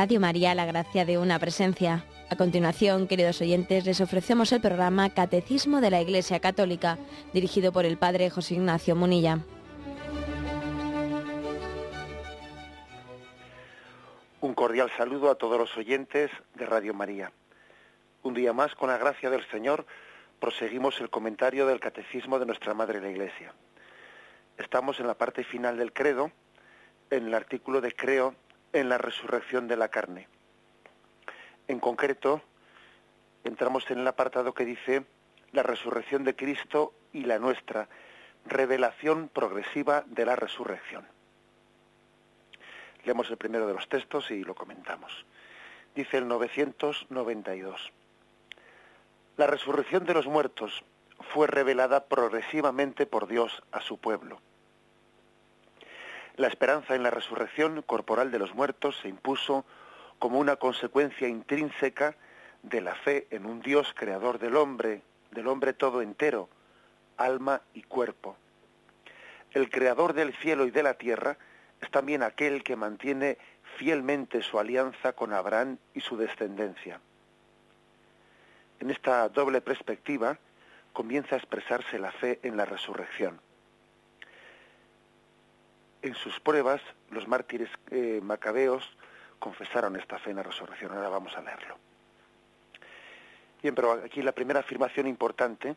Radio María, la gracia de una presencia. A continuación, queridos oyentes, les ofrecemos el programa Catecismo de la Iglesia Católica, dirigido por el Padre José Ignacio Munilla. Un cordial saludo a todos los oyentes de Radio María. Un día más, con la gracia del Señor, proseguimos el comentario del Catecismo de nuestra Madre la Iglesia. Estamos en la parte final del credo, en el artículo de creo en la resurrección de la carne. En concreto, entramos en el apartado que dice la resurrección de Cristo y la nuestra, revelación progresiva de la resurrección. Leemos el primero de los textos y lo comentamos. Dice el 992. La resurrección de los muertos fue revelada progresivamente por Dios a su pueblo la esperanza en la resurrección corporal de los muertos se impuso como una consecuencia intrínseca de la fe en un Dios creador del hombre, del hombre todo entero, alma y cuerpo. El creador del cielo y de la tierra es también aquel que mantiene fielmente su alianza con Abraham y su descendencia. En esta doble perspectiva comienza a expresarse la fe en la resurrección en sus pruebas los mártires eh, macabeos confesaron esta fe en la resurrección. Ahora vamos a leerlo. Bien, pero aquí la primera afirmación importante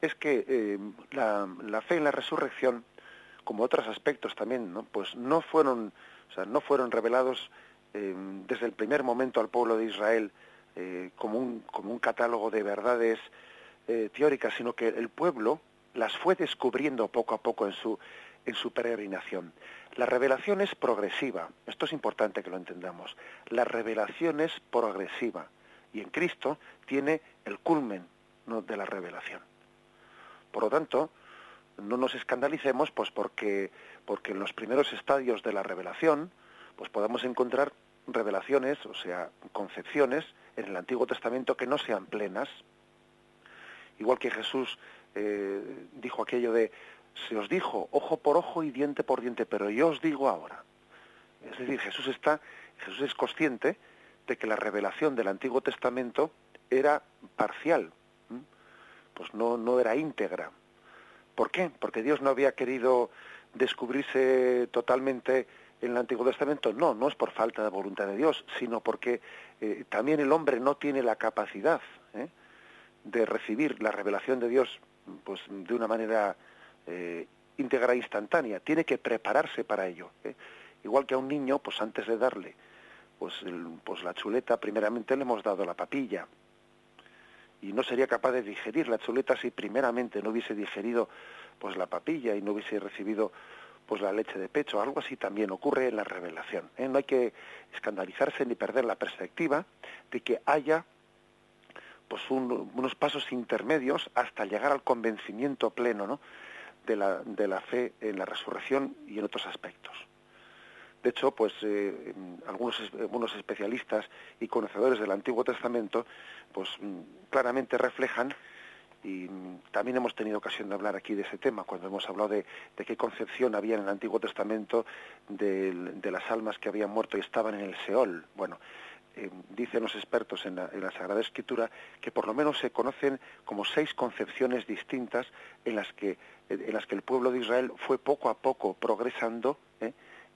es que eh, la, fe en la resurrección, como otros aspectos también, ¿no? pues no fueron, o sea, no fueron revelados eh, desde el primer momento al pueblo de Israel como, un, como un catálogo de verdades teóricas, sino que el pueblo las fue descubriendo poco a poco en su en su peregrinación. La revelación es progresiva, esto es importante que lo entendamos. La revelación es progresiva y en Cristo tiene el culmen de la revelación. Por lo tanto, no nos escandalicemos pues porque, porque en los primeros estadios de la revelación pues podamos encontrar revelaciones, o sea, concepciones en el Antiguo Testamento que no sean plenas. Igual que Jesús eh, dijo aquello de se os dijo ojo por ojo y diente por diente, pero yo os digo ahora. Es decir, Jesús está, Jesús es consciente de que la revelación del Antiguo Testamento era parcial, pues no, no era íntegra. ¿Por qué? Porque Dios no había querido descubrirse totalmente en el Antiguo Testamento. No, no es por falta de voluntad de Dios, sino porque eh, también el hombre no tiene la capacidad ¿eh? de recibir la revelación de Dios pues de una manera eh, íntegra instantánea, tiene que prepararse para ello. ¿eh? Igual que a un niño, pues antes de darle pues, pues la chuleta, primeramente le hemos dado la papilla. Y no sería capaz de digerir la chuleta si primeramente no hubiese digerido pues la papilla y no hubiese recibido pues la leche de pecho. Algo así también ocurre en la revelación. ¿eh? No hay que escandalizarse ni perder la perspectiva de que haya pues unos pasos intermedios hasta llegar al convencimiento pleno, ¿no? De la, de la fe en la resurrección y en otros aspectos. De hecho, pues eh, algunos, algunos especialistas y conocedores del Antiguo Testamento, pues mm, claramente reflejan y mm, también hemos tenido ocasión de hablar aquí de ese tema cuando hemos hablado de, de qué concepción había en el Antiguo Testamento de, de, las almas que habían muerto y estaban en el Seol. Bueno, eh, dicen los expertos en la, en la, Sagrada Escritura que por lo menos se conocen como seis concepciones distintas en las que en las que el pueblo de Israel fue poco a poco progresando ¿eh?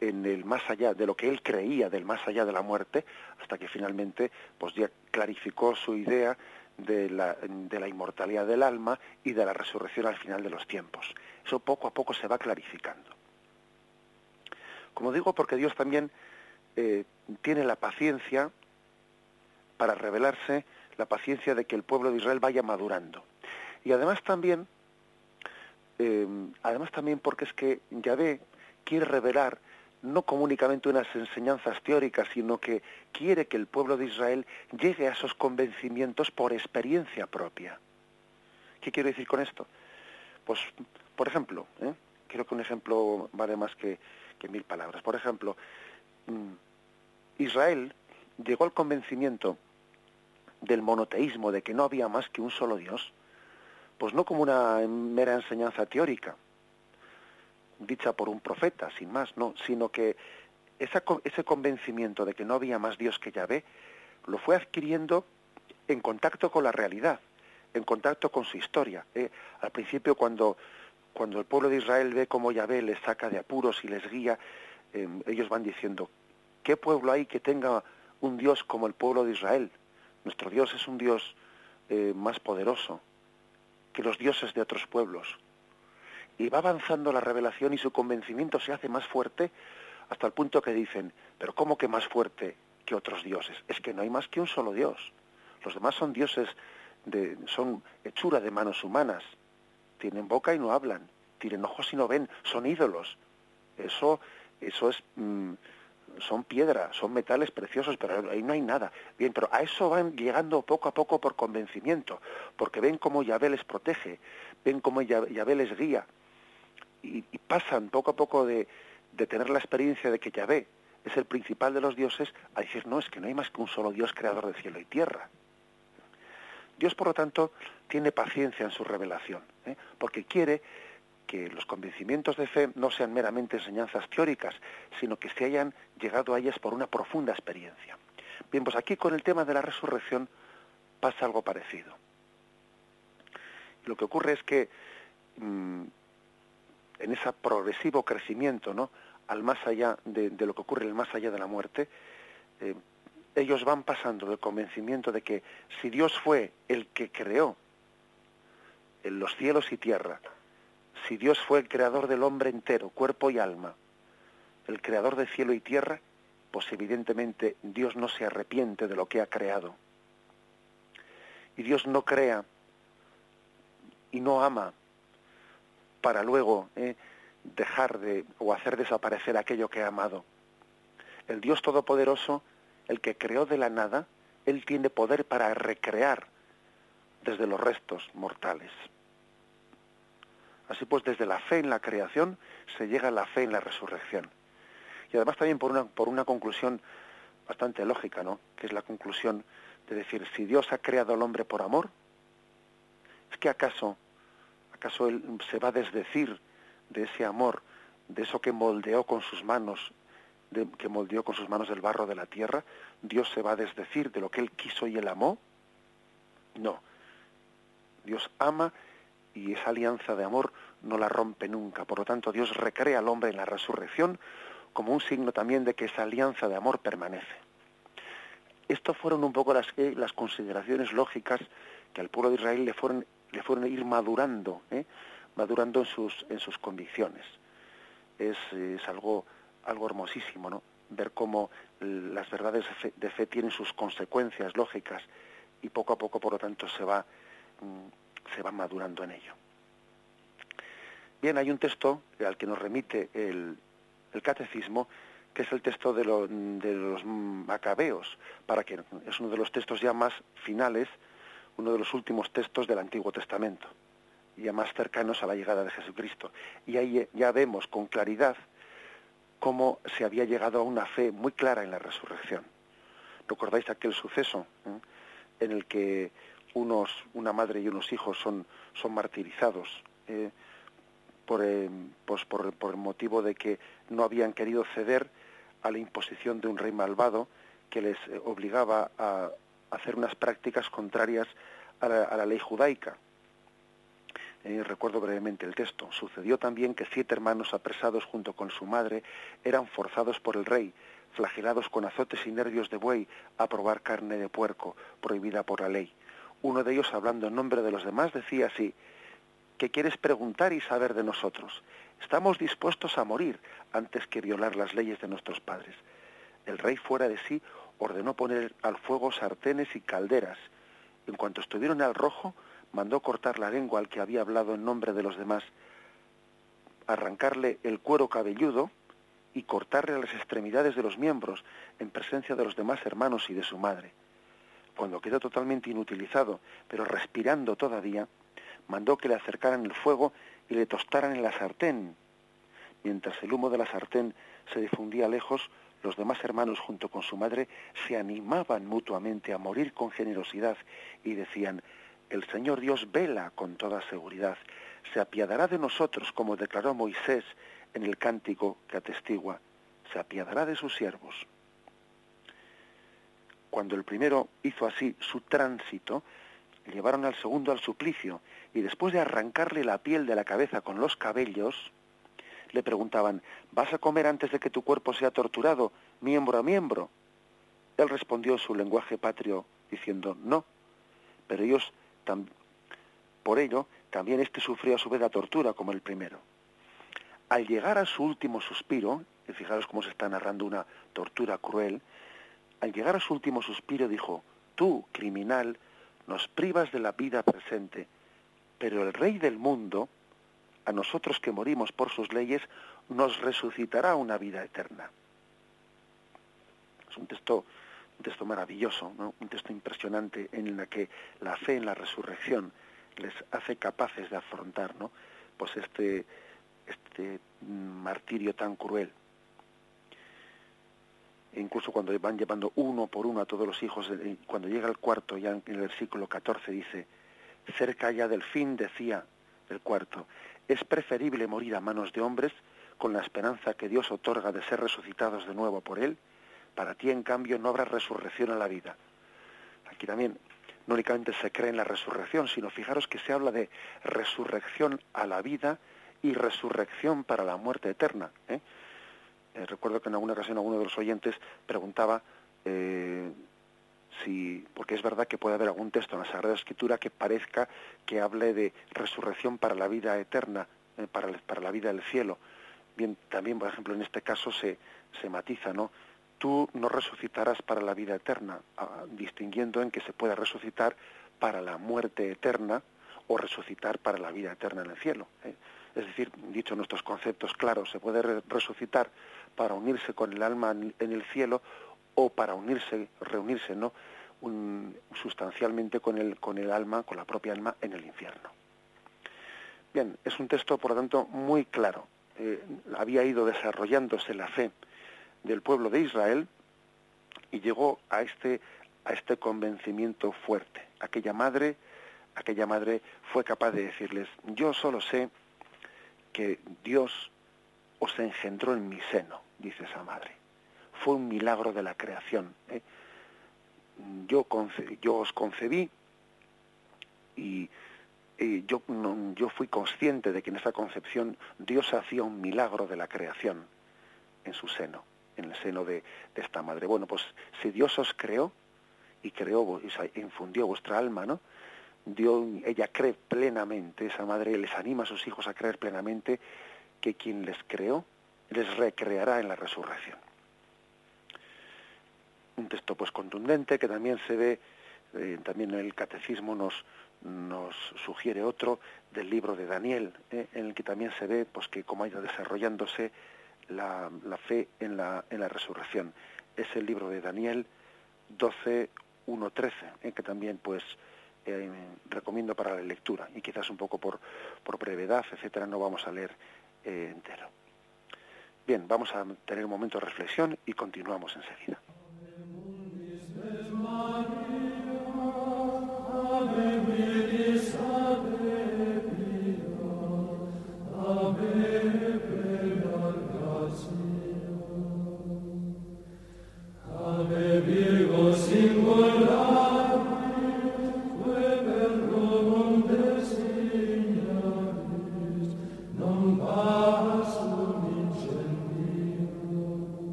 en el más allá de lo que él creía del más allá de la muerte, hasta que finalmente pues ya clarificó su idea de la, de la inmortalidad del alma y de la resurrección al final de los tiempos. Eso poco a poco se va clarificando. Como digo, porque Dios también eh, tiene la paciencia para revelarse, la paciencia de que el pueblo de Israel vaya madurando. Y además también Em, además también porque es que Yahvé quiere revelar no como únicamente unas enseñanzas teóricas, sino que quiere que el pueblo de Israel llegue a esos convencimientos por experiencia propia. ¿Qué quiero decir con esto? Pues, por ejemplo, ¿eh? creo que un ejemplo vale más que, que mil palabras. Por ejemplo, mm, Israel llegó al convencimiento del monoteísmo, de que no había más que un solo Dios, pues no como una mera enseñanza teórica, dicha por un profeta, sin más, no, sino que ese convencimiento de que no había más Dios que Yahvé lo fue adquiriendo en contacto con la realidad, en contacto con su historia. ¿eh? Al principio, cuando, cuando el pueblo de Israel ve cómo Yahvé les saca de apuros y les guía, em, ellos van diciendo, ¿qué pueblo hay que tenga un Dios como el pueblo de Israel? Nuestro Dios es un Dios eh, más poderoso que los dioses de otros pueblos. Y va avanzando la revelación y su convencimiento se hace más fuerte hasta el punto que dicen, pero ¿cómo que más fuerte que otros dioses? Es que no hay más que un solo Dios. Los demás son dioses, de, son hechura de manos humanas. Tienen boca y no hablan, tienen ojos y no ven, son ídolos. Eso, eso es, mm, son piedras, son metales preciosos, pero ahí no hay nada. Bien, pero a eso van llegando poco a poco por convencimiento, porque ven cómo Yahvé les protege, ven cómo Yahvé les guía, y, pasan poco a poco de, de tener la experiencia de que Yahvé es el principal de los dioses a decir, no, es que no hay más que un solo Dios creador de cielo y tierra. Dios, por lo tanto, tiene paciencia en su revelación, ¿eh? porque quiere que los convencimientos de fe no sean meramente enseñanzas teóricas, sino que se hayan llegado a ellas por una profunda experiencia. Bien, pues aquí con el tema de la resurrección pasa algo parecido. Lo que ocurre es que mm, en ese progresivo crecimiento, ¿no? al más allá de, lo que ocurre el más allá de la muerte, eh, ellos van pasando del convencimiento de que si Dios fue el que creó en los cielos y tierra, si Dios fue el creador del hombre entero, cuerpo y alma, el creador de cielo y tierra, pues evidentemente Dios no se arrepiente de lo que ha creado. Y Dios no crea y no ama para luego eh, dejar de o hacer desaparecer aquello que ha amado. El Dios Todopoderoso, el que creó de la nada, Él tiene poder para recrear desde los restos mortales. Así pues, desde la fe en la creación se llega a la fe en la resurrección. Y además también por una, por una conclusión bastante lógica, ¿no? Que es la conclusión de decir, si Dios ha creado al hombre por amor, ¿es que acaso, acaso Él se va a desdecir de ese amor, de eso que moldeó con sus manos, que moldeó con sus manos el barro de la tierra? ¿Dios se va a desdecir de lo que Él quiso y Él amó? No. Dios ama y esa alianza de amor no la rompe nunca. Por lo tanto, Dios recrea al hombre en la resurrección como un signo también de que esa alianza de amor permanece. Estas fueron un poco las, eh, las consideraciones lógicas que al pueblo de Israel le fueron, le fueron ir madurando, ¿eh? madurando en sus, en sus convicciones. Es, algo, algo hermosísimo, ¿no? Ver cómo las verdades de fe, de fe, tienen sus consecuencias lógicas y poco a poco, por lo tanto, se va mm, se va madurando en ello. Bien, hay un texto al que nos remite el, catecismo, que es el texto de, de, los macabeos, para que es uno de los textos ya más finales, uno de los últimos textos del Antiguo Testamento, ya más cercanos a la llegada de Jesucristo. Y ahí ya vemos con claridad cómo se había llegado a una fe muy clara en la resurrección. ¿Recordáis aquel suceso eh? en el que una madre y unos hijos son, son martirizados eh, por, eh, pues por, el motivo de que no habían querido ceder a la imposición de un rey malvado que les eh, obligaba a hacer unas prácticas contrarias a la, a la ley judaica. recuerdo brevemente el texto. Sucedió también que siete hermanos apresados junto con su madre eran forzados por el rey, flagelados con azotes y nervios de buey, a probar carne de puerco, prohibida por la ley uno de ellos, hablando en nombre de los demás, decía así, ¿qué quieres preguntar y saber de nosotros? Estamos dispuestos a morir antes que violar las leyes de nuestros padres. El rey fuera de sí ordenó poner al fuego sartenes y calderas. En cuanto estuvieron al rojo, mandó cortar la lengua al que había hablado en nombre de los demás, arrancarle el cuero cabelludo y cortarle las extremidades de los miembros en presencia de los demás hermanos y de su madre cuando quedó totalmente inutilizado, pero respirando todavía, mandó que le acercaran el fuego y le tostaran en la sartén. Mientras el humo de la sartén se difundía lejos, los demás hermanos junto con su madre se animaban mutuamente a morir con generosidad y decían, el Señor Dios vela con toda seguridad, se apiadará de nosotros como declaró Moisés en el cántico que atestigua, se apiadará de sus siervos. Cuando el primero hizo así su tránsito, llevaron al segundo al suplicio y después de arrancarle la piel de la cabeza con los cabellos, le preguntaban, ¿vas a comer antes de que tu cuerpo sea torturado, miembro a miembro? Él respondió su lenguaje patrio diciendo, no, pero ellos, por ello, también éste sufrió a su vez la tortura como el primero. Al llegar a su último suspiro, y fijaros cómo se está narrando una tortura cruel, al llegar a su último suspiro dijo, tú, criminal, nos privas de la vida presente, pero el Rey del mundo, a nosotros que morimos por sus leyes, nos resucitará una vida eterna. Es un texto, un texto maravilloso, un texto impresionante en el que la fe en la resurrección les hace capaces de afrontar ¿no? pues este, este martirio tan cruel. Incluso cuando van llevando uno por uno a todos los hijos, cuando llega el cuarto, ya en el versículo 14 dice, cerca ya del fin decía el cuarto, es preferible morir a manos de hombres con la esperanza que Dios otorga de ser resucitados de nuevo por Él, para ti en cambio no habrá resurrección a la vida. Aquí también no únicamente se cree en la resurrección, sino fijaros que se habla de resurrección a la vida y resurrección para la muerte eterna. ¿eh? Eh, recuerdo que en alguna ocasión alguno de los oyentes preguntaba eh, si, porque es verdad que puede haber algún texto en la Sagrada Escritura que parezca que hable de resurrección para la vida eterna, para, para la vida del cielo. Bien, también, por ejemplo, en este caso se, se matiza, ¿no? tú no resucitarás para la vida eterna, ah, distinguiendo en que se pueda resucitar para la muerte eterna o resucitar para la vida eterna en el cielo. ¿eh? Es decir, dicho nuestros conceptos claros, se puede resucitar para unirse con el alma en el cielo o para unirse, reunirse, ¿no? sustancialmente con el, con el alma, con la propia alma en el infierno. Bien, es un texto, por lo tanto, muy claro. Eh, había ido desarrollándose la fe del pueblo de Israel y llegó a este, a este convencimiento fuerte. Aquella madre, aquella madre fue capaz de decirles, yo solo sé que Dios os engendró en mi seno, dice esa madre. Fue un milagro de la creación. ¿eh? Yo, yo os concebí y yo, yo fui consciente de que en esa concepción Dios hacía un milagro de la creación en su seno en el seno de, esta madre. Bueno, pues si Dios os creó y creó, y infundió vuestra alma, ¿no? Dios, ella cree plenamente, esa madre les anima a sus hijos a creer plenamente que quien les creó les recreará en la resurrección. Un texto pues contundente que también se ve, eh, también el catecismo nos, nos sugiere otro del libro de Daniel, eh, en el que también se ve pues que cómo ha ido desarrollándose la, fe en la, en la resurrección. Es el libro de Daniel 12, 1, 13, que también pues eh, recomiendo para la lectura y quizás un poco por, por brevedad, etcétera, no vamos a leer eh, entero. Bien, vamos a tener un momento de reflexión y continuamos enseguida.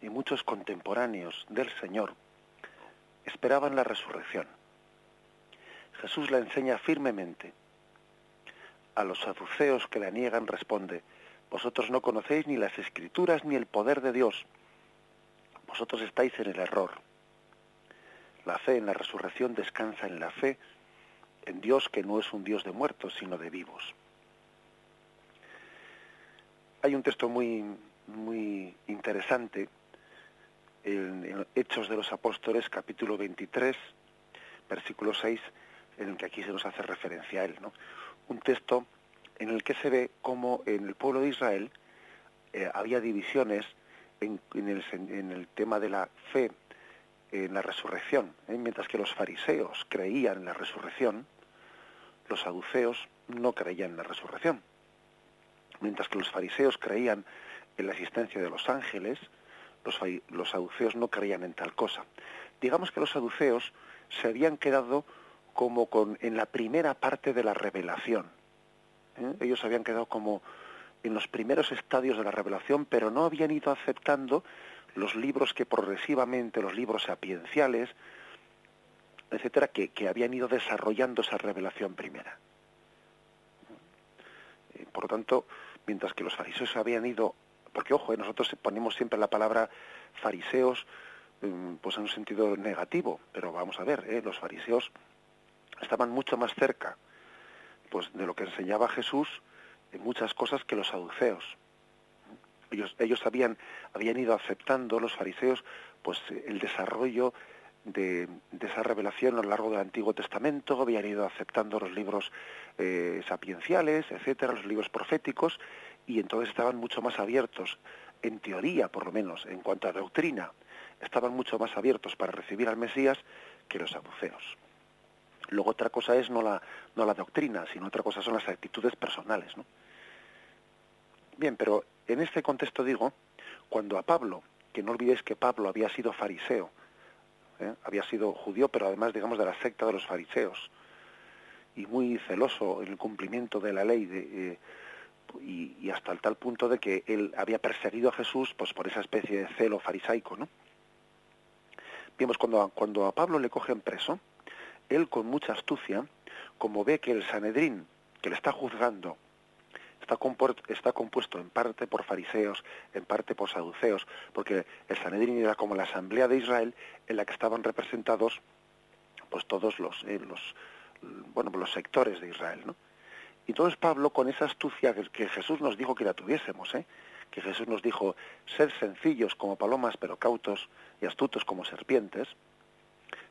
Y muchos contemporáneos del Señor esperaban la resurrección. Jesús la enseña firmemente. A los saduceos que la niegan responde, vosotros no conocéis ni las escrituras ni el poder de Dios. Vosotros estáis en el error. La fe en la resurrección descansa en la fe en Dios que no es un Dios de muertos, sino de vivos. Hay un texto muy, muy interesante en, Hechos de los Apóstoles, capítulo 23, versículo 6, en el que aquí se nos hace referencia a él. ¿no? Un texto en el que se ve cómo en el pueblo de Israel eh, había divisiones en, el, tema de la fe en la resurrección. ¿eh? Mientras que los fariseos creían en la resurrección, los saduceos no creían en la resurrección. Mientras que los fariseos creían en la existencia de los ángeles, los, los saduceos no creían en tal cosa. Digamos que los saduceos se habían quedado como con, en la primera parte de la revelación. ¿eh? Ellos habían quedado como en los primeros estadios de la revelación, pero no habían ido aceptando los libros que progresivamente, los libros sapienciales, etcétera, que, habían ido desarrollando esa revelación primera. Eh, por lo tanto, mientras que los fariseos habían ido porque ojo, eh, nosotros ponemos siempre la palabra fariseos mm, pues en un sentido negativo, pero vamos a ver, ¿eh? los fariseos estaban mucho más cerca pues de lo que enseñaba Jesús en muchas cosas que los saduceos. Ellos, ellos habían, habían ido aceptando, los fariseos, pues el desarrollo de, esa revelación a lo largo del Antiguo Testamento, habían ido aceptando los libros eh, sapienciales, etcétera, los libros proféticos, y entonces estaban mucho más abiertos, en teoría por lo menos, en cuanto a doctrina, estaban mucho más abiertos para recibir al Mesías que los saduceos. Luego otra cosa es no la, no la doctrina, sino otra cosa son las actitudes personales. ¿no? Bien, pero en este contexto digo, cuando a Pablo, que no olvidéis que Pablo había sido fariseo, ¿eh? había sido judío, pero además digamos de la secta de los fariseos, y muy celoso en el cumplimiento de la ley, de, eh, y, hasta el tal punto de que él había perseguido a Jesús pues por esa especie de celo farisaico, ¿no? Vemos cuando, cuando a Pablo le cogen preso, él con mucha astucia, como ve que el Sanedrín, que le está juzgando, está, está compuesto en parte por fariseos, en parte por saduceos, porque el Sanedrín era como la asamblea de Israel en la que estaban representados pues todos los, eh, los bueno los sectores de Israel, ¿no? Y entonces Pablo, con esa astucia que, Jesús nos dijo que la tuviésemos, ¿eh? que Jesús nos dijo, ser sencillos como palomas, pero cautos y astutos como serpientes,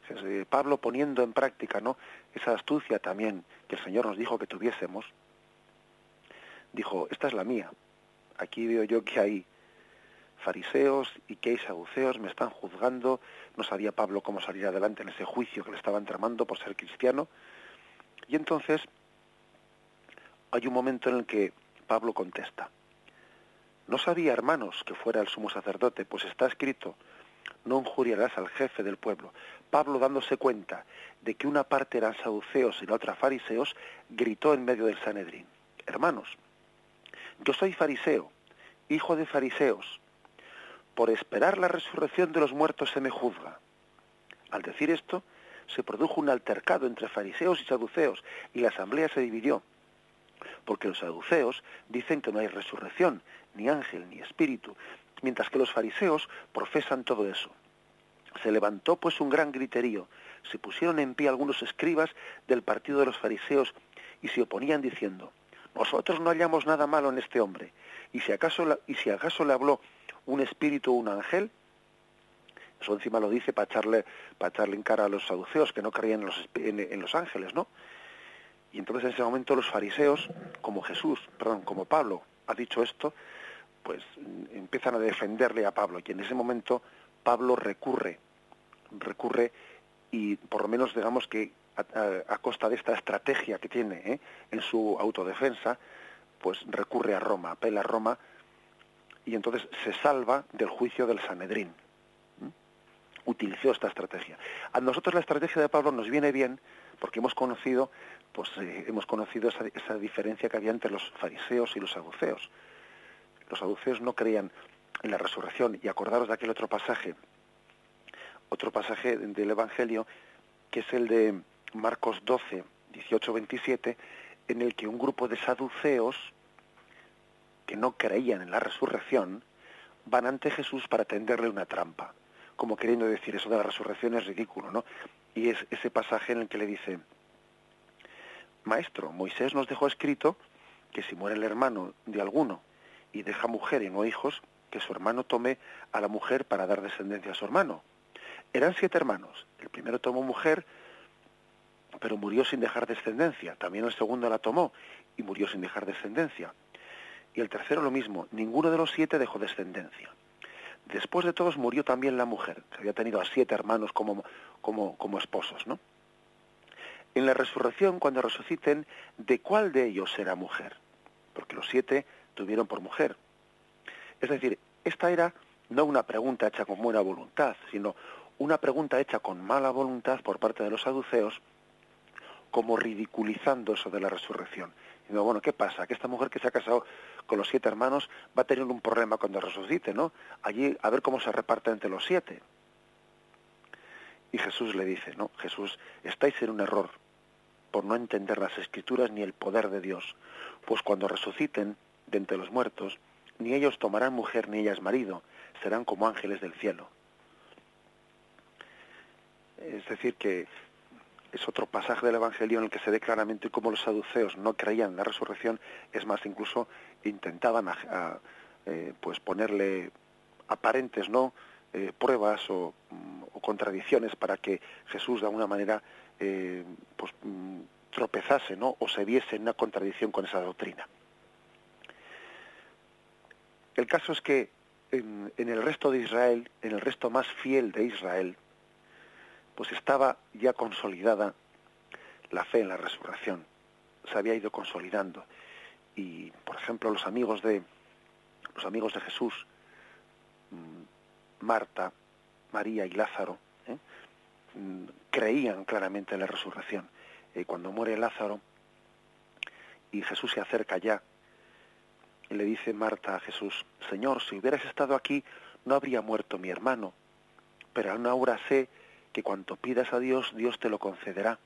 eh, Pablo poniendo en práctica ¿no? esa astucia también que el Señor nos dijo que tuviésemos, dijo, esta es la mía. Aquí veo yo que hay fariseos y que hay saduceos, me están juzgando, no sabía Pablo cómo salir adelante en ese juicio que le estaban tramando por ser cristiano, y entonces hay un momento en el que Pablo contesta, no sabía, hermanos, que fuera el sumo sacerdote, pues está escrito, no injuriarás al jefe del pueblo. Pablo, dándose cuenta de que una parte eran saduceos y la otra fariseos, gritó en medio del Sanedrín, hermanos, yo soy fariseo, hijo de fariseos, por esperar la resurrección de los muertos se me juzga. Al decir esto, se produjo un altercado entre fariseos y saduceos, y la asamblea se dividió porque los saduceos dicen que no hay resurrección, ni ángel, ni espíritu, mientras que los fariseos profesan todo eso. Se levantó pues un gran griterío, se pusieron en pie algunos escribas del partido de los fariseos y se oponían diciendo, nosotros no hallamos nada malo en este hombre, y si acaso, y si acaso le habló un espíritu o un ángel, eso encima lo dice para echarle, para echarle en cara a los saduceos que no creían en los, en los ángeles, ¿no? Y entonces en ese momento los fariseos, como Jesús, perdón, como Pablo ha dicho esto, pues empiezan a defenderle a Pablo. Y en ese momento Pablo recurre, recurre y por lo menos digamos que a, costa de esta estrategia que tiene ¿eh? en su autodefensa, pues recurre a Roma, apela a Roma y entonces se salva del juicio del Sanedrín. Utilizó esta estrategia. A nosotros la estrategia de Pablo nos viene bien porque hemos conocido, pues eh, hemos conocido esa, esa diferencia que había entre los fariseos y los saduceos. Los saduceos no creían en la resurrección y acordaros de aquel otro pasaje, otro pasaje del Evangelio que es el de Marcos 12, 18, 27, en el que un grupo de saduceos que no creían en la resurrección van ante Jesús para tenderle una trampa, como queriendo decir eso de la resurrección es ridículo, ¿no? Y es ese pasaje en el que le dice, Maestro, Moisés nos dejó escrito que si muere el hermano de alguno y deja mujer y no hijos, que su hermano tome a la mujer para dar descendencia a su hermano. Eran siete hermanos. El primero tomó mujer, pero murió sin dejar descendencia. También el segundo la tomó y murió sin dejar descendencia. Y el tercero lo mismo. Ninguno de los siete dejó descendencia. Después de todos murió también la mujer, que había tenido a siete hermanos como, como, como esposos, ¿no? En la resurrección, cuando resuciten, ¿de cuál de ellos será mujer? Porque los siete tuvieron por mujer. Es decir, esta era no una pregunta hecha con buena voluntad, sino una pregunta hecha con mala voluntad por parte de los saduceos, como ridiculizando eso de la resurrección. Digo, bueno, ¿qué pasa? Que esta mujer que se ha casado con los siete hermanos va a tener un problema cuando resucite, ¿no? Allí a ver cómo se reparte entre los siete. Y Jesús le dice, no, Jesús, estáis en un error por no entender las escrituras ni el poder de Dios, pues cuando resuciten de entre los muertos, ni ellos tomarán mujer ni ellas marido, serán como ángeles del cielo. Es decir, que es otro pasaje del Evangelio en el que se ve claramente cómo los saduceos no creían en la resurrección, es más, incluso intentaban eh, pues ponerle aparentes no eh, pruebas o, o, contradicciones para que Jesús de alguna manera eh, pues mm, tropezase no o se viese en una contradicción con esa doctrina. El caso es que en, el resto de Israel, en el resto más fiel de Israel, pues estaba ya consolidada la fe en la resurrección, se había ido consolidando. Y, por ejemplo, los amigos de, los amigos de Jesús, mm, Marta, María y Lázaro, ¿eh? mm, creían claramente en la resurrección. Y cuando muere Lázaro y Jesús se acerca ya le dice Marta a Jesús, Señor, si hubieras estado aquí, no habría muerto mi hermano, pero aún ahora sé que cuanto pidas a Dios, Dios te lo concederá.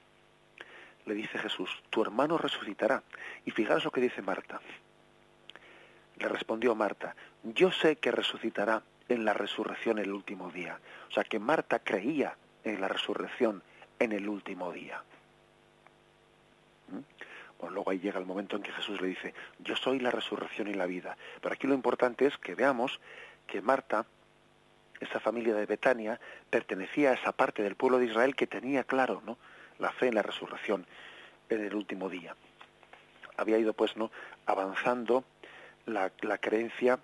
Le dice Jesús, tu hermano resucitará. Y fijaos lo que dice Marta. Le respondió Marta, yo sé que resucitará en la resurrección el último día. O sea que Marta creía en la resurrección en el último día. ¿Mm? Bueno, luego ahí llega el momento en que Jesús le dice, yo soy la resurrección y la vida. Pero aquí lo importante es que veamos que Marta, esa familia de Betania, pertenecía a esa parte del pueblo de Israel que tenía claro ¿no? la fe en la resurrección en el último día. Había ido pues no avanzando la, la creencia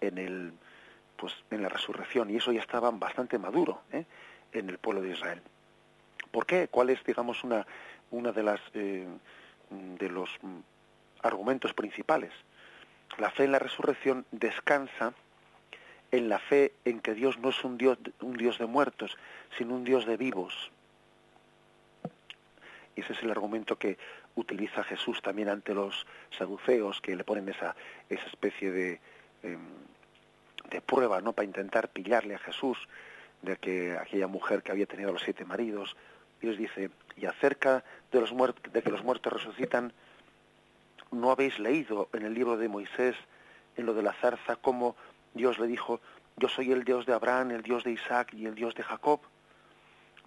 en el pues en la resurrección y eso ya estaba bastante maduro ¿eh? en el pueblo de Israel. ¿Por qué? ¿Cuál es, digamos, una, una de las eh, de los argumentos principales. La fe en la resurrección descansa en la fe en que Dios no es un Dios, un Dios de muertos, sino un Dios de vivos. Y ese es el argumento que utiliza Jesús también ante los saduceos, que le ponen esa, esa especie de, em, de prueba ¿no? para intentar pillarle a Jesús de que aquella mujer que había tenido los siete maridos, les dice, y acerca de, los de que los muertos resucitan, ¿no habéis leído en el libro de Moisés, en lo de la zarza, cómo Dios le dijo, yo soy el Dios de Abraham, el Dios de Isaac y el Dios de Jacob?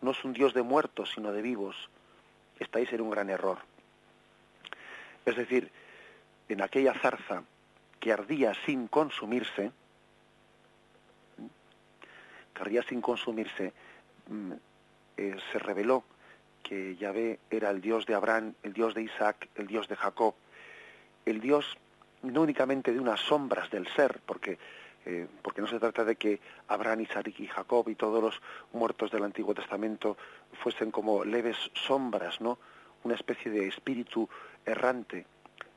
No es un Dios de muertos, sino de vivos. Estáis en un gran error. Es decir, en aquella zarza que ardía sin consumirse, que ardía sin consumirse, mm, eh, se reveló que Yahvé era el Dios de Abraham, el Dios de Isaac, el Dios de Jacob, el Dios no únicamente de unas sombras del ser, porque, eh, porque no se trata de que Abraham, Isaac y Jacob y todos los muertos del Antiguo Testamento fuesen como leves sombras, ¿no? Una especie de espíritu errante,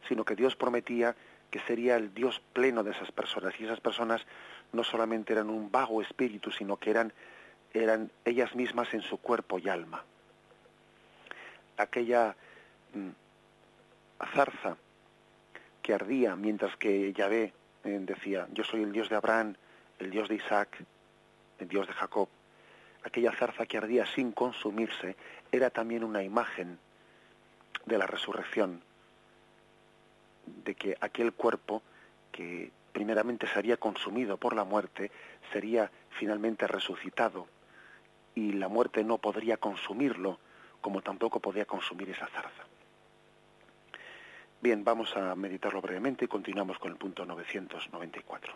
sino que Dios prometía que sería el Dios pleno de esas personas, y esas personas no solamente eran un vago espíritu, sino que eran, eran ellas mismas en su cuerpo y alma. aquella mm, zarza que ardía mientras que Yahvé eh, decía, yo soy el Dios de Abraham, el Dios de Isaac, el Dios de Jacob, aquella zarza que ardía sin consumirse, era también una imagen de la resurrección, de que aquel cuerpo que primeramente sería consumido por la muerte, sería finalmente resucitado y la muerte no podría consumirlo como tampoco podía consumir esa zarza. Bien, vamos a meditarlo brevemente y continuamos con el punto 994.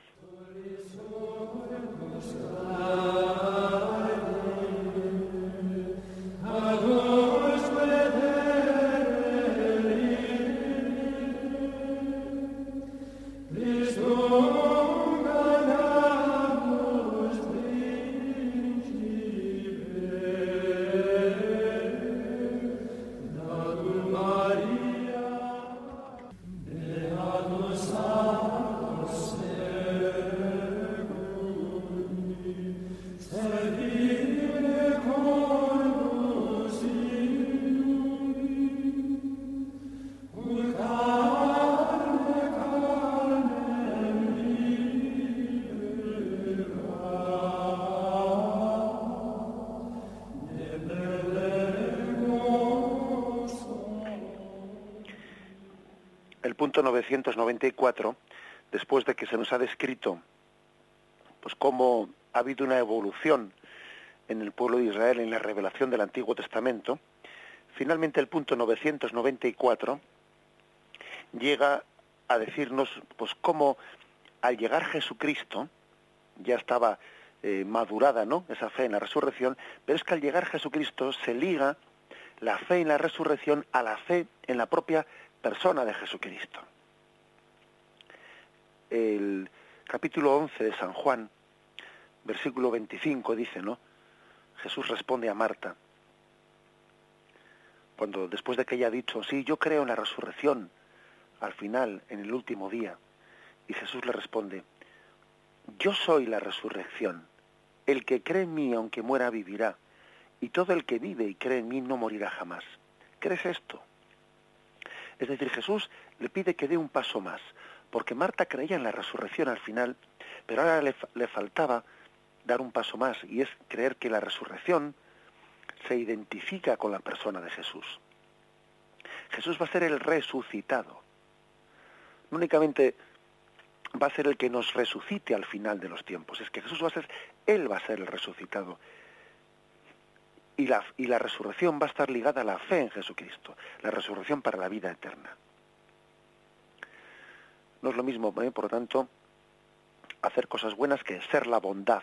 El punto 994, después de que se nos ha descrito pues cómo ha habido una evolución en el pueblo de Israel en la revelación del Antiguo Testamento, finalmente el punto 994 llega a decirnos pues cómo al llegar Jesucristo ya estaba eh, madurada no esa fe en la resurrección pero es que al llegar Jesucristo se liga la fe en la resurrección a la fe en la propia persona de Jesucristo. El capítulo 11 de San Juan, versículo 25 dice, ¿no? Jesús responde a Marta, cuando después de que ella ha dicho, sí, yo creo en la resurrección, al final, en el último día, y Jesús le responde, yo soy la resurrección, el que cree en mí, aunque muera, vivirá, y todo el que vive y cree en mí no morirá jamás. ¿Crees esto? Es decir, Jesús le pide que dé un paso más, porque Marta creía en la resurrección al final, pero ahora le, faltaba dar un paso más, y es creer que la resurrección se identifica con la persona de Jesús. Jesús va a ser el resucitado. No únicamente va a ser el que nos resucite al final de los tiempos, es que Jesús va a ser, Él va a ser el resucitado y la, resurrección va a estar ligada a la fe en Jesucristo, la resurrección para la vida eterna. No es lo mismo, ¿eh? por lo tanto, hacer cosas buenas que ser la bondad.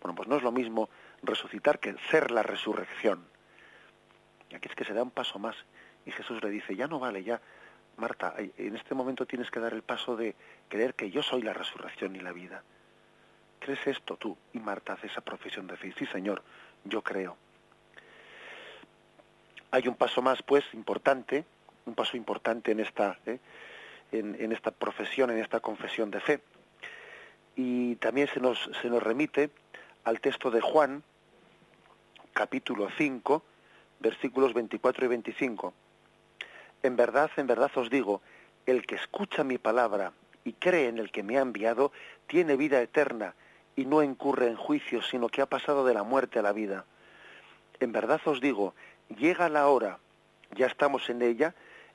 Bueno, pues no es lo mismo resucitar que ser la resurrección. Y aquí es que se da un paso más y Jesús le dice, ya no vale, ya, Marta, en este momento tienes que dar el paso de creer que yo soy la resurrección y la vida. ¿Crees esto tú? Y Marta hace esa profesión de fe. Sí, Señor, yo creo hay un paso más, pues, importante, un paso importante en esta, ¿eh? en, esta profesión, en esta confesión de fe. Y también se nos, se nos remite al texto de Juan, capítulo 5, versículos 24 y 25. En verdad, en verdad os digo, el que escucha mi palabra y cree en el que me ha enviado, tiene vida eterna y no incurre en juicio, sino que ha pasado de la muerte a la vida. En verdad os digo, llega la hora, ya estamos en ella,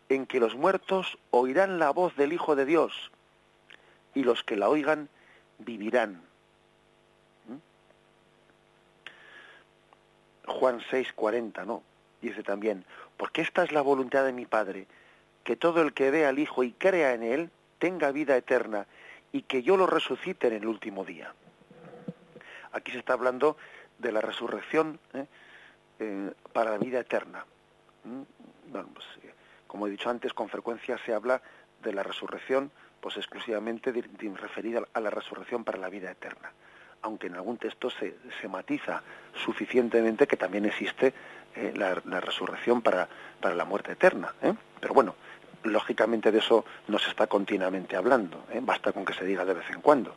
en que los muertos oirán la voz del Hijo de Dios y los que la oigan vivirán. ¿Mm? Juan 6:40, ¿no? Dice también, porque esta es la voluntad de mi Padre, que todo el que vea al Hijo y crea en Él tenga vida eterna y que yo lo resucite en el último día. Aquí se está hablando de la resurrección ¿eh? Eh, para la vida eterna. ¿Mm? Pues, eh, como he dicho antes, con frecuencia se habla de la resurrección, pues exclusivamente referida a la resurrección para la vida eterna. Aunque en algún texto se, se matiza suficientemente que también existe eh, la, resurrección para, para, la muerte eterna. Pero bueno, lógicamente de eso no se está continuamente hablando, basta con que se diga de vez en cuando.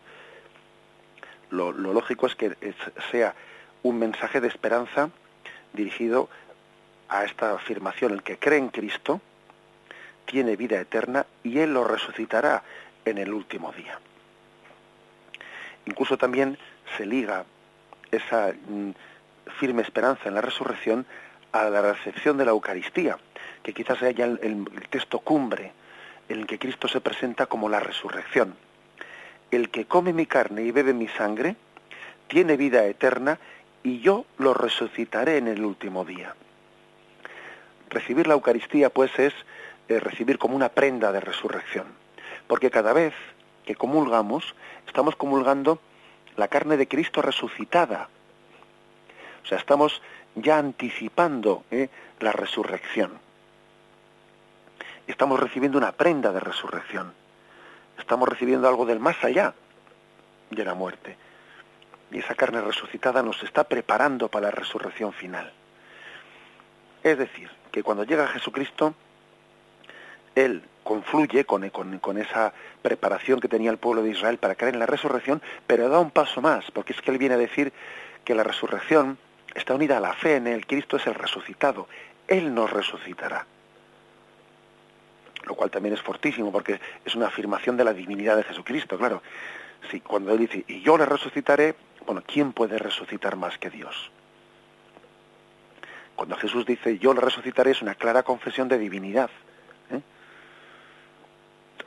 Lo, lógico es que sea un mensaje de esperanza dirigido a esta afirmación, el que cree en Cristo tiene vida eterna y Él lo resucitará en el último día. Incluso también se liga esa mm, firme esperanza en la resurrección a la recepción de la Eucaristía, que quizás sea ya el, texto cumbre en el que Cristo se presenta como la resurrección. El que come mi carne y bebe mi sangre tiene vida eterna y yo lo resucitaré en el último día. Recibir la Eucaristía, pues, es eh, recibir como una prenda de resurrección, porque cada vez que comulgamos, estamos comulgando la carne de Cristo resucitada. O sea, estamos ya anticipando eh, la resurrección. Estamos recibiendo una prenda de resurrección. Estamos recibiendo algo del más allá de la muerte. Y esa carne resucitada nos está preparando para la resurrección final. Es decir, que cuando llega Jesucristo, Él confluye con, esa preparación que tenía el pueblo de Israel para creer en la resurrección, pero da un paso más, porque es que Él viene a decir que la resurrección está unida a la fe en Él, Cristo es el resucitado, Él nos resucitará. Lo cual también es fortísimo, porque es una afirmación de la divinidad de Jesucristo, claro. Si cuando Él dice, y yo le resucitaré, bueno, ¿quién puede resucitar más que Dios? Cuando Jesús dice, yo le resucitaré, es una clara confesión de divinidad. ¿eh?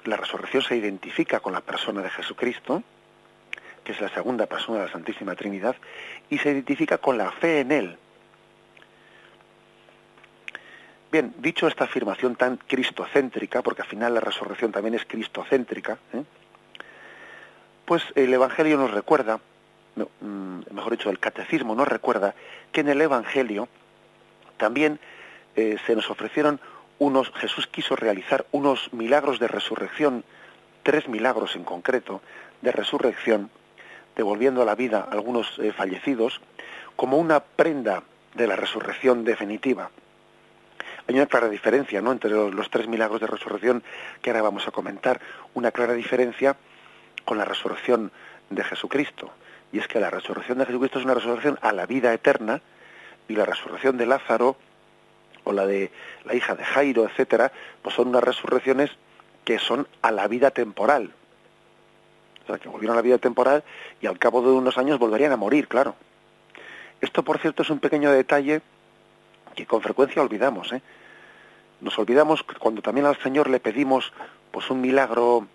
La resurrección se identifica con la persona de Jesucristo, que es la segunda persona de la Santísima Trinidad, y se identifica con la fe en Él. Bien, dicho esta afirmación tan cristocéntrica, porque al final la resurrección también es cristocéntrica, ¿eh? Pues el Evangelio nos recuerda, mm, mejor dicho, el catecismo nos recuerda que en el Evangelio también eh, se nos ofrecieron unos, Jesús quiso realizar unos milagros de resurrección, tres milagros en concreto, de resurrección, devolviendo a la vida a algunos eh, fallecidos, como una prenda de la resurrección definitiva. Hay una clara diferencia ¿no? entre los, tres milagros de resurrección que ahora vamos a comentar, una clara diferencia con la resurrección de Jesucristo. Y es que la resurrección de Jesucristo es una resurrección a la vida eterna y la resurrección de Lázaro o la de la hija de Jairo, etcétera, pues son unas resurrecciones que son a la vida temporal, o sea, que volvieron a la vida temporal y al cabo de unos años volverían a morir, claro. Esto, por cierto, es un pequeño detalle que con frecuencia olvidamos. ¿eh? Nos olvidamos cuando también al Señor le pedimos pues un milagro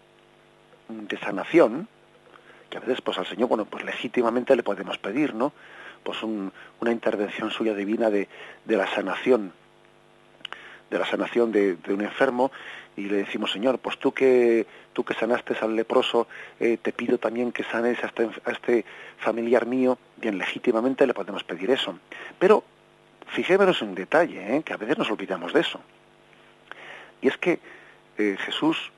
de sanación, que a veces pues al Señor, bueno, pues legítimamente le podemos pedir, ¿no? Pues una intervención suya divina de, de la sanación, de la sanación de, de, un enfermo, y le decimos, Señor, pues tú que, tú que sanaste al leproso, eh, te pido también que sanes a este, a este familiar mío, bien legítimamente le podemos pedir eso. Pero fijémonos en detalle, ¿eh? que a veces nos olvidamos de eso. Y es que eh, Jesús,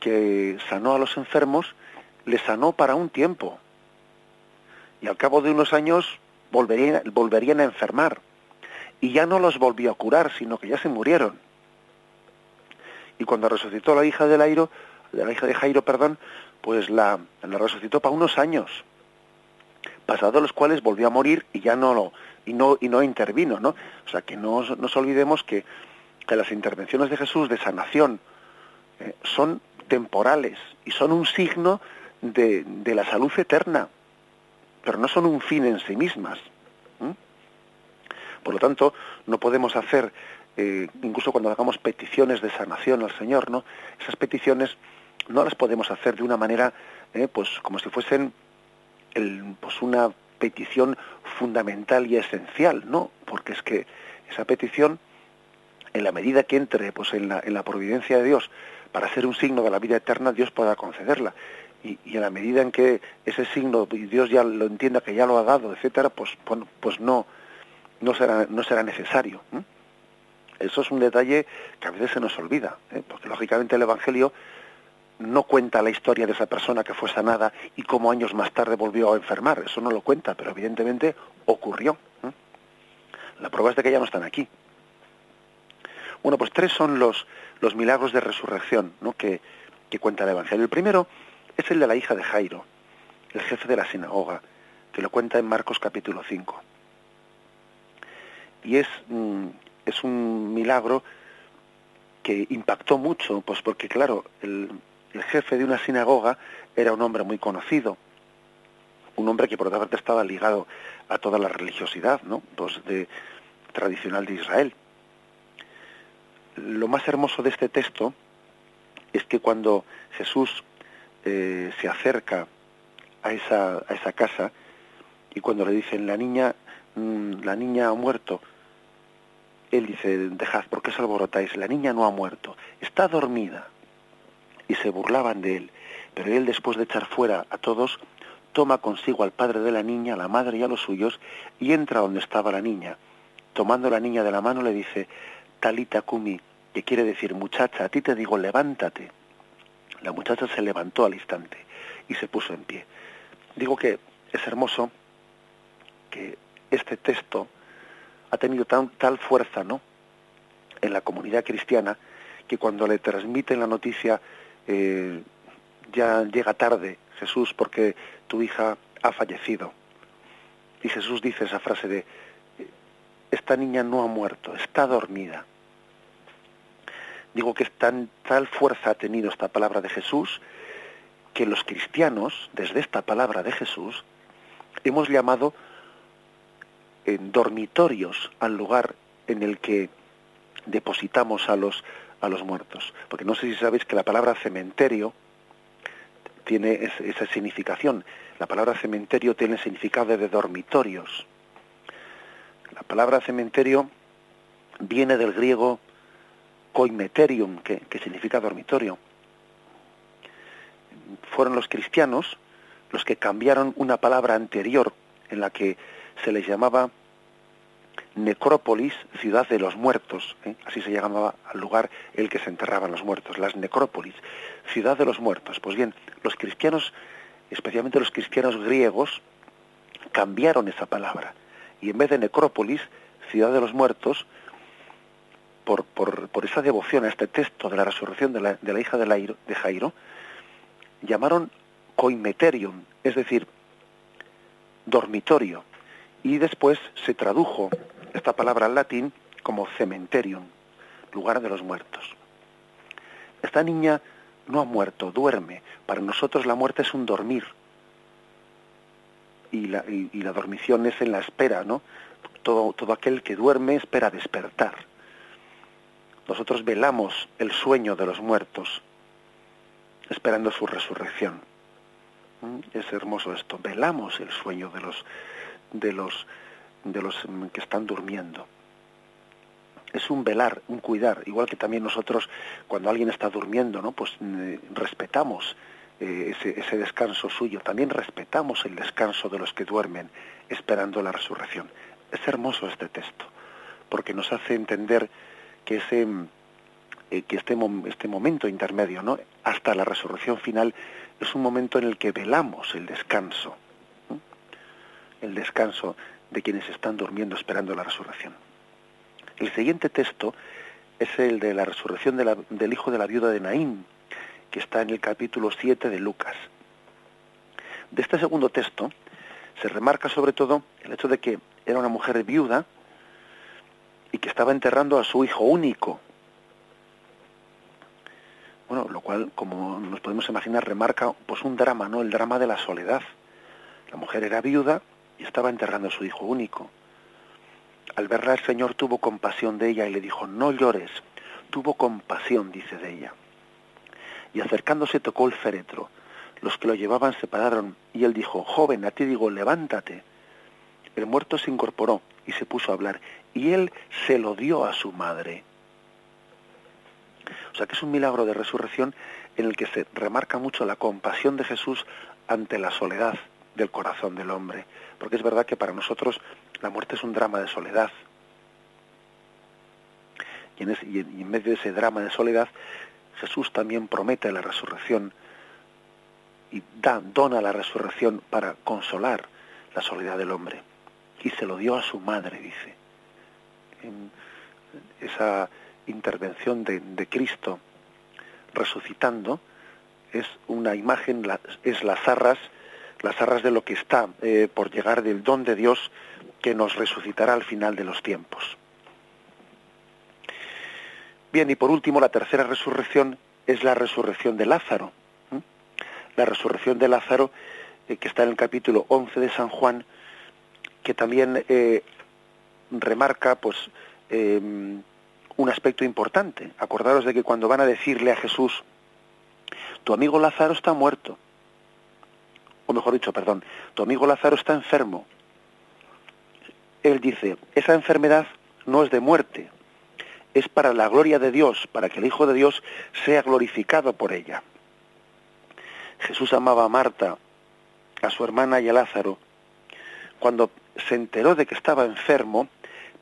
que sanó a los enfermos, le sanó para un tiempo. Y al cabo de unos años volverían, volverían a enfermar. Y ya no los volvió a curar, sino que ya se murieron y cuando resucitó la hija de Jairo, la hija de Jairo, perdón, pues la, la resucitó para unos años, pasados los cuales volvió a morir y ya no lo, y no, y no intervino, ¿no? O sea que no nos olvidemos que, que, las intervenciones de Jesús de sanación eh, son temporales y son un signo de, de, la salud eterna, pero no son un fin en sí mismas. Por lo tanto, no podemos hacer eh, incluso cuando hagamos peticiones de sanación al Señor, ¿no? Esas peticiones no las podemos hacer de una manera, eh, pues como si fuesen el, pues una petición fundamental y esencial, ¿no? Porque es que esa petición, en la medida que entre pues en la, en la providencia de Dios para ser un signo de la vida eterna, Dios pueda concederla. Y, y, en la medida en que ese signo Dios ya lo entienda que ya lo ha dado, etcétera, pues, pues no, no será, no será necesario. Eso es un detalle que a veces se nos olvida, ¿eh? porque lógicamente el Evangelio no cuenta la historia de esa persona que fue sanada y cómo años más tarde volvió a enfermar. Eso no lo cuenta, pero evidentemente ocurrió. La prueba es de que ya no están aquí. Bueno, pues tres son los, los milagros de resurrección ¿no? que, que cuenta el Evangelio. El primero es el de la hija de Jairo, el jefe de la sinagoga, que lo cuenta en Marcos capítulo 5. Y es, mm, es un milagro que impactó mucho, pues porque claro, el, el jefe de una sinagoga era un hombre muy conocido, un hombre que por otra parte estaba ligado a toda la religiosidad, ¿no? Pues de tradicional de Israel. Lo más hermoso de este texto es que cuando Jesús eh, se acerca a esa, a esa casa y cuando le dicen la niña mm, la niña ha muerto él dice dejad por qué os alborotáis la niña no ha muerto está dormida y se burlaban de él. Pero él después de echar fuera a todos toma consigo al padre de la niña, a la madre y a los suyos, y entra donde estaba la niña. Tomando la niña de la mano le dice, Talita Kumi, que quiere decir muchacha, a ti te digo, levántate. La muchacha se levantó al instante y se puso en pie. Digo que es hermoso que este texto ha tenido tal fuerza, ¿no? En la comunidad cristiana, que cuando le transmiten la noticia eh, ya llega tarde Jesús porque tu hija ha fallecido. Y Jesús dice esa frase de, esta niña no ha muerto, está dormida. Digo que tan, tal fuerza ha tenido esta palabra de Jesús que los cristianos, desde esta palabra de Jesús, hemos llamado en dormitorios al lugar en el que depositamos a los, a los muertos. Porque no sé si sabéis que la palabra cementerio tiene esa significación. La palabra cementerio tiene el significado de dormitorios. La palabra cementerio viene del griego koimeterium, que, que significa dormitorio. Fueron los cristianos los que cambiaron una palabra anterior en la que se les llamaba necrópolis, ciudad de los muertos, ¿eh? así se llamaba al lugar el que se enterraban los muertos, las necrópolis, ciudad de los muertos. Pues bien, los cristianos, especialmente los cristianos griegos, cambiaron esa palabra y en vez de necrópolis, ciudad de los muertos, por, esa devoción a este texto de la resurrección de la, hija de, de Jairo, llamaron coimeterium, es decir, dormitorio, y después se tradujo esta palabra en latín como cementerium, lugar de los muertos. Esta niña no ha muerto, duerme. Para nosotros la muerte es un dormir. Y la, y, la dormición es en la espera, ¿no? Todo, todo aquel que duerme espera despertar. Nosotros velamos el sueño de los muertos, esperando su resurrección. ¿Mm? Es hermoso esto, velamos el sueño de los, de los de los que están durmiendo. Es un velar, un cuidar, igual que también nosotros cuando alguien está durmiendo, ¿no? Pues eh, respetamos eh, ese, ese descanso suyo, también respetamos el descanso de los que duermen esperando la resurrección. Es hermoso este texto, porque nos hace entender que ese eh, que este, este momento intermedio, ¿no? hasta la resurrección final, es un momento en el que velamos el descanso, el descanso de quienes están durmiendo esperando la resurrección. El siguiente texto es el de la resurrección del hijo de la viuda de Naín, que está en el capítulo 7 de Lucas. De este segundo texto se remarca sobre todo el hecho de que era una mujer viuda y que estaba enterrando a su hijo único. Bueno, lo cual, como nos podemos imaginar, remarca pues un drama, ¿no? El drama de la soledad. La mujer era viuda y estaba enterrando a su hijo único. Al verla el Señor tuvo compasión de ella y le dijo, no llores, tuvo compasión, dice de ella. Y acercándose tocó el féretro. Los que lo llevaban se pararon y él dijo, joven, a ti digo, levántate. El muerto se incorporó y se puso a hablar y él se lo dio a su madre. O sea que es un milagro de resurrección en el que se remarca mucho la compasión de Jesús ante la soledad del corazón del hombre porque es verdad que para nosotros la muerte es un drama de soledad. Y en, medio de ese drama de soledad, Jesús también promete la resurrección y da, dona la resurrección para consolar la soledad del hombre. Y se lo dio a su madre, dice. En esa intervención de, Cristo resucitando es una imagen, es las arras las arras de lo que está eh, por llegar del don de Dios que nos resucitará al final de los tiempos. Bien, y por último, la tercera resurrección es la resurrección de Lázaro. La resurrección de Lázaro, eh, que está en el capítulo 11 de San Juan, que también eh, remarca pues em, un aspecto importante. Acordaros de que cuando van a decirle a Jesús, tu amigo Lázaro está muerto, o mejor dicho, perdón, tu amigo Lázaro está enfermo. Él dice, esa enfermedad no es de muerte, es para la gloria de Dios, para que el Hijo de Dios sea glorificado por ella. Jesús amaba a Marta, a su hermana y a Lázaro. Cuando se enteró de que estaba enfermo,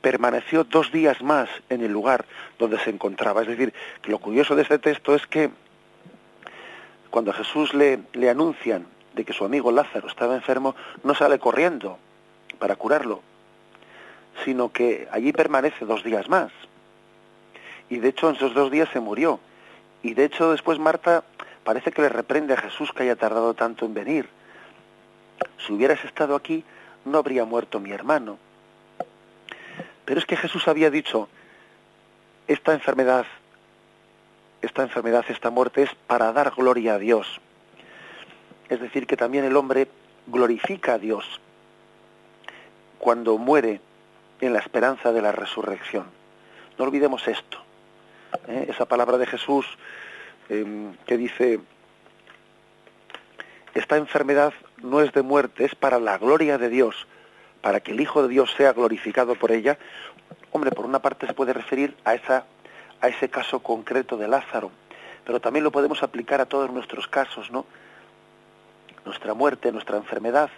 permaneció dos días más en el lugar donde se encontraba. Es decir, que lo curioso de este texto es que cuando a Jesús le, le anuncian de que su amigo Lázaro estaba enfermo, no sale corriendo para curarlo, sino que allí permanece dos días más. Y de hecho en esos dos días se murió. Y de hecho después Marta parece que le reprende a Jesús que haya tardado tanto en venir. Si hubieras estado aquí, no habría muerto mi hermano. Pero es que Jesús había dicho, esta enfermedad, esta enfermedad, esta muerte es para dar gloria a Dios. Es decir, que también el hombre glorifica a Dios cuando muere en la esperanza de la resurrección. No olvidemos esto. ¿Eh? Esa palabra de Jesús em, que dice, esta enfermedad no es de muerte, es para la gloria de Dios, para que el Hijo de Dios sea glorificado por ella. Hombre, por una parte se puede referir a, esa, a ese caso concreto de Lázaro, pero también lo podemos aplicar a todos nuestros casos, ¿no? Nuestra muerte, nuestra enfermedad,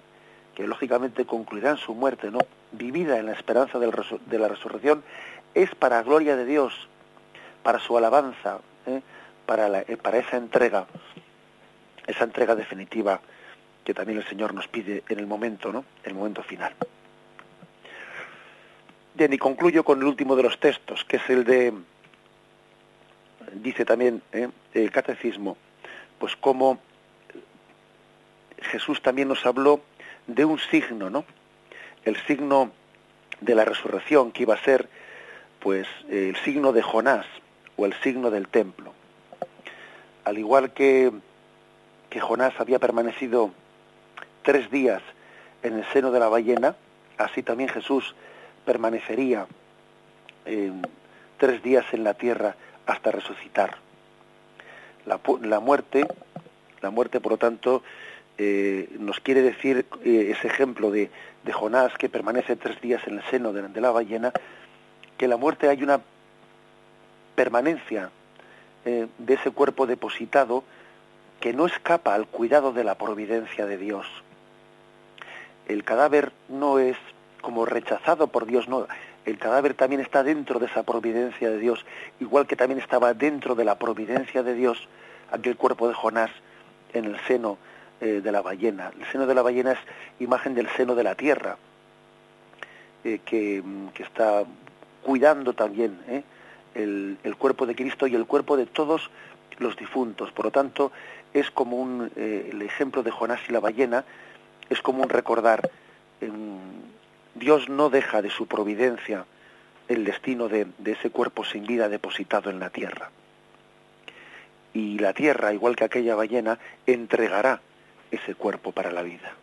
que lógicamente concluirá en su muerte, ¿no? Vivida en la esperanza de la resurrección, es para gloria de Dios, para su alabanza, ¿eh? para, eh, para esa entrega, esa entrega definitiva que también el Señor nos pide en el momento, ¿no? El momento final. Bien, y concluyo con el último de los textos, que es el de, dice también ¿eh? el catecismo, pues como Jesús también nos habló de un signo, ¿no? El signo de la resurrección que iba a ser, pues, el signo de Jonás o el signo del templo. Al igual que, que Jonás había permanecido tres días en el seno de la ballena, así también Jesús permanecería tres días en la tierra hasta resucitar. La, la muerte, la muerte, por lo tanto, eh, nos quiere decir eh, ese ejemplo de, de, Jonás que permanece tres días en el seno de, de, la ballena, que la muerte hay una permanencia eh, de ese cuerpo depositado que no escapa al cuidado de la providencia de Dios. El cadáver no es como rechazado por Dios, no. El cadáver también está dentro de esa providencia de Dios, igual que también estaba dentro de la providencia de Dios aquel cuerpo de Jonás en el seno eh, de la ballena. El seno de la ballena es imagen del seno de la tierra, eh, que, que, está cuidando también el, cuerpo de Cristo y el cuerpo de todos los difuntos. Por lo tanto, es como un, eh, el ejemplo de Jonás y la ballena, es como un recordar, Dios no deja de su providencia el destino de, de ese cuerpo sin vida depositado en la tierra. Y la tierra, igual que aquella ballena, entregará ese cuerpo para la vida.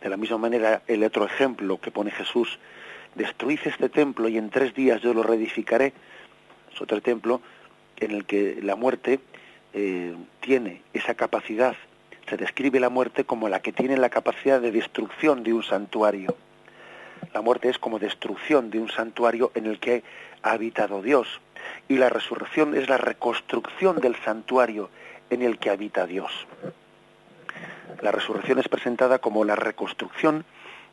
De la misma manera, el otro ejemplo que pone Jesús, destruid este templo y en tres días yo lo reedificaré, es otro templo en el que la muerte eh, tiene esa capacidad, se describe la muerte como la que tiene la capacidad de destrucción de un santuario. La muerte es como destrucción de un santuario en el que ha habitado Dios. Y la resurrección es la reconstrucción del santuario en el que habita Dios. La resurrección es presentada como la reconstrucción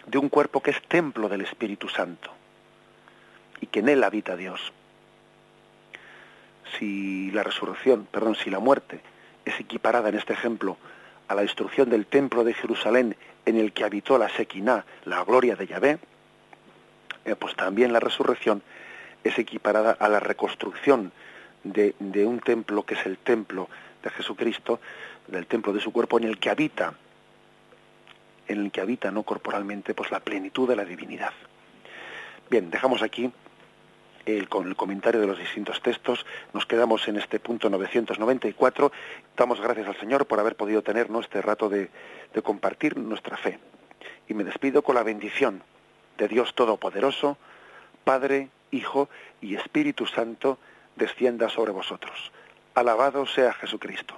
de un cuerpo que es templo del Espíritu Santo y que en él habita Dios. Si la resurrección, perdón, si la muerte es equiparada en este ejemplo a la destrucción del templo de Jerusalén en el que habitó la Sequiná, la gloria de Yahvé, eh, pues también la resurrección es equiparada a la reconstrucción de, de un templo que es el templo de Jesucristo, del templo de su cuerpo en el que habita, en el que habita no corporalmente, pues la plenitud de la divinidad. Bien, dejamos aquí con el comentario de los distintos textos. Nos quedamos en este punto 994. Damos gracias al Señor por haber podido tener este rato de, de compartir nuestra fe. Y me despido con la bendición de Dios Todopoderoso, Padre, Hijo y Espíritu Santo, descienda sobre vosotros. Alabado sea Jesucristo.